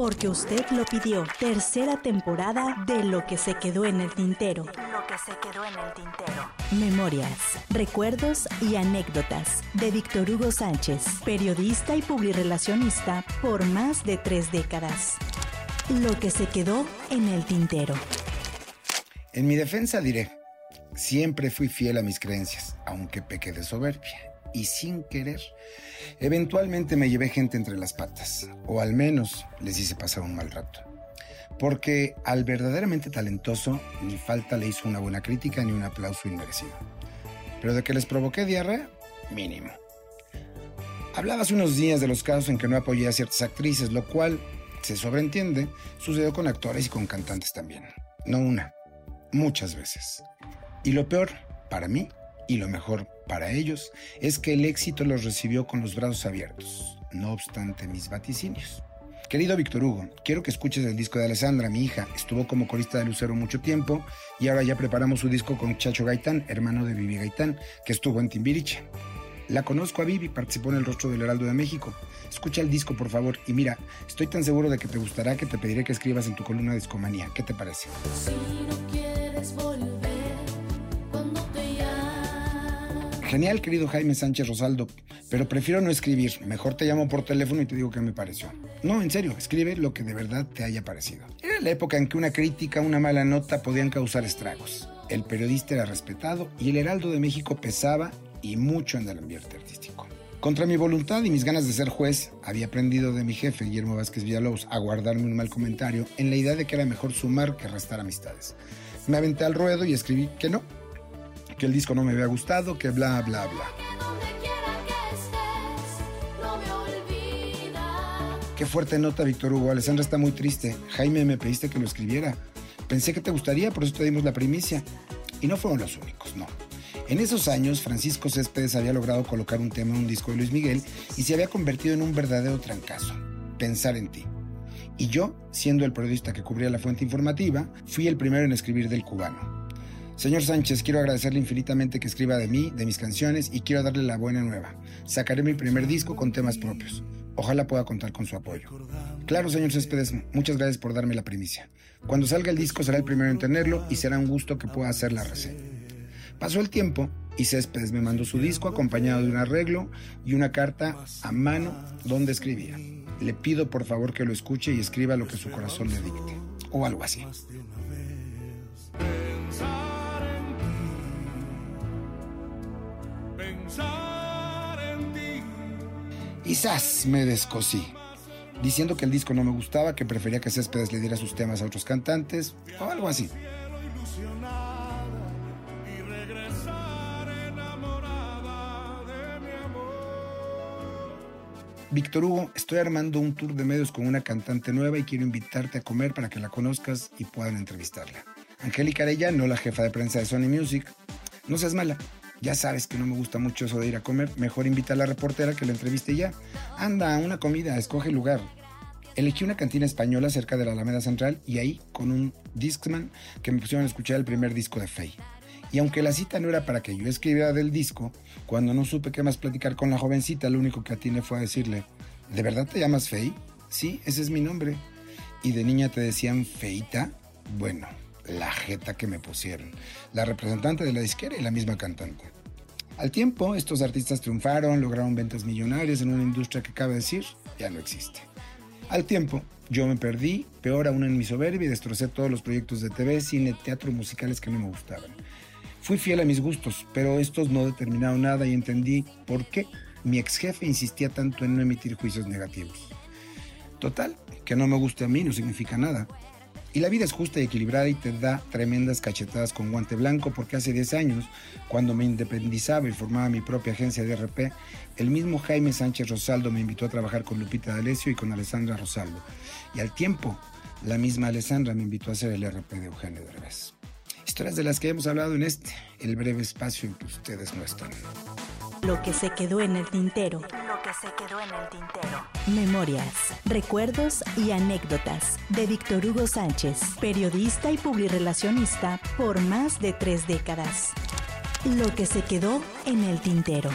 porque usted lo pidió. Tercera temporada de Lo que se quedó en el tintero. Lo que se quedó en el tintero. Memorias, recuerdos y anécdotas de Víctor Hugo Sánchez, periodista y publirelacionista por más de tres décadas. Lo que se quedó en el tintero. En mi defensa diré, siempre fui fiel a mis creencias, aunque pequé de soberbia y sin querer. Eventualmente me llevé gente entre las patas, o al menos les hice pasar un mal rato. Porque al verdaderamente talentoso ni falta le hizo una buena crítica ni un aplauso inmerecido. Pero de que les provoqué diarrea, mínimo. Hablaba unos días de los casos en que no apoyé a ciertas actrices, lo cual, se sobreentiende, sucedió con actores y con cantantes también. No una, muchas veces. Y lo peor, para mí, y lo mejor para ellos es que el éxito los recibió con los brazos abiertos, no obstante mis vaticinios. Querido Víctor Hugo, quiero que escuches el disco de Alessandra, mi hija. Estuvo como corista de Lucero mucho tiempo y ahora ya preparamos su disco con Chacho Gaitán, hermano de Vivi Gaitán, que estuvo en Timbiriche. La conozco a Vivi, participó en el rostro del Heraldo de México. Escucha el disco, por favor, y mira, estoy tan seguro de que te gustará que te pediré que escribas en tu columna Discomanía. ¿Qué te parece? Si no quieres volver Genial, querido Jaime Sánchez Rosaldo, pero prefiero no escribir. Mejor te llamo por teléfono y te digo qué me pareció. No, en serio, escribe lo que de verdad te haya parecido. Era la época en que una crítica, una mala nota podían causar estragos. El periodista era respetado y el Heraldo de México pesaba y mucho en el ambiente artístico. Contra mi voluntad y mis ganas de ser juez, había aprendido de mi jefe, Guillermo Vázquez Villalobos, a guardarme un mal comentario en la idea de que era mejor sumar que restar amistades. Me aventé al ruedo y escribí que no, que el disco no me había gustado, que bla, bla, bla. Qué fuerte nota, Víctor Hugo. Alessandra está muy triste. Jaime, me pediste que lo escribiera. Pensé que te gustaría, por eso te dimos la primicia. Y no fueron los únicos, no. En esos años, Francisco Céspedes había logrado colocar un tema en un disco de Luis Miguel y se había convertido en un verdadero trancazo. Pensar en ti. Y yo, siendo el periodista que cubría la fuente informativa, fui el primero en escribir del cubano. Señor Sánchez, quiero agradecerle infinitamente que escriba de mí, de mis canciones y quiero darle la buena nueva. Sacaré mi primer disco con temas propios. Ojalá pueda contar con su apoyo. Claro, señor Céspedes, muchas gracias por darme la primicia. Cuando salga el disco será el primero en tenerlo y será un gusto que pueda hacer la reseña. Pasó el tiempo y Céspedes me mandó su disco acompañado de un arreglo y una carta a mano donde escribía. Le pido por favor que lo escuche y escriba lo que su corazón le dicte. O algo así. Pensar en ti. ¡zas! me descosí. Diciendo que el disco no me gustaba, que prefería que Céspedes le diera sus temas a otros cantantes, o algo así. Víctor Hugo, estoy armando un tour de medios con una cantante nueva y quiero invitarte a comer para que la conozcas y puedan entrevistarla. Angélica Arellano, la jefa de prensa de Sony Music. No seas mala, ya sabes que no me gusta mucho eso de ir a comer, mejor invita a la reportera que la entreviste ya. Anda, una comida, escoge lugar. Elegí una cantina española cerca de la Alameda Central y ahí, con un Discman, que me pusieron a escuchar el primer disco de Faye. Y aunque la cita no era para que yo escribiera del disco, cuando no supe qué más platicar con la jovencita, lo único que atiné fue a decirle, ¿de verdad te llamas Faye? Sí, ese es mi nombre. ¿Y de niña te decían Feita? Bueno, la jeta que me pusieron. La representante de la disquera y la misma cantante. Al tiempo, estos artistas triunfaron, lograron ventas millonarias en una industria que cabe decir ya no existe. Al tiempo, yo me perdí, peor aún en mi soberbia, y destrocé todos los proyectos de TV, cine, teatro, musicales que no me gustaban. Fui fiel a mis gustos, pero estos no determinaron nada y entendí por qué mi ex jefe insistía tanto en no emitir juicios negativos. Total, que no me guste a mí no significa nada. Y la vida es justa y equilibrada y te da tremendas cachetadas con guante blanco porque hace 10 años, cuando me independizaba y formaba mi propia agencia de RP, el mismo Jaime Sánchez Rosaldo me invitó a trabajar con Lupita D'Alessio y con Alessandra Rosaldo. Y al tiempo, la misma Alessandra me invitó a hacer el RP de Eugenio Derbez. Historias de las que hemos hablado en este, el breve espacio en que ustedes no están. Lo que se quedó en el tintero. Que se quedó en el tintero. Memorias, recuerdos y anécdotas de Víctor Hugo Sánchez, periodista y publirelacionista por más de tres décadas. Lo que se quedó en el tintero.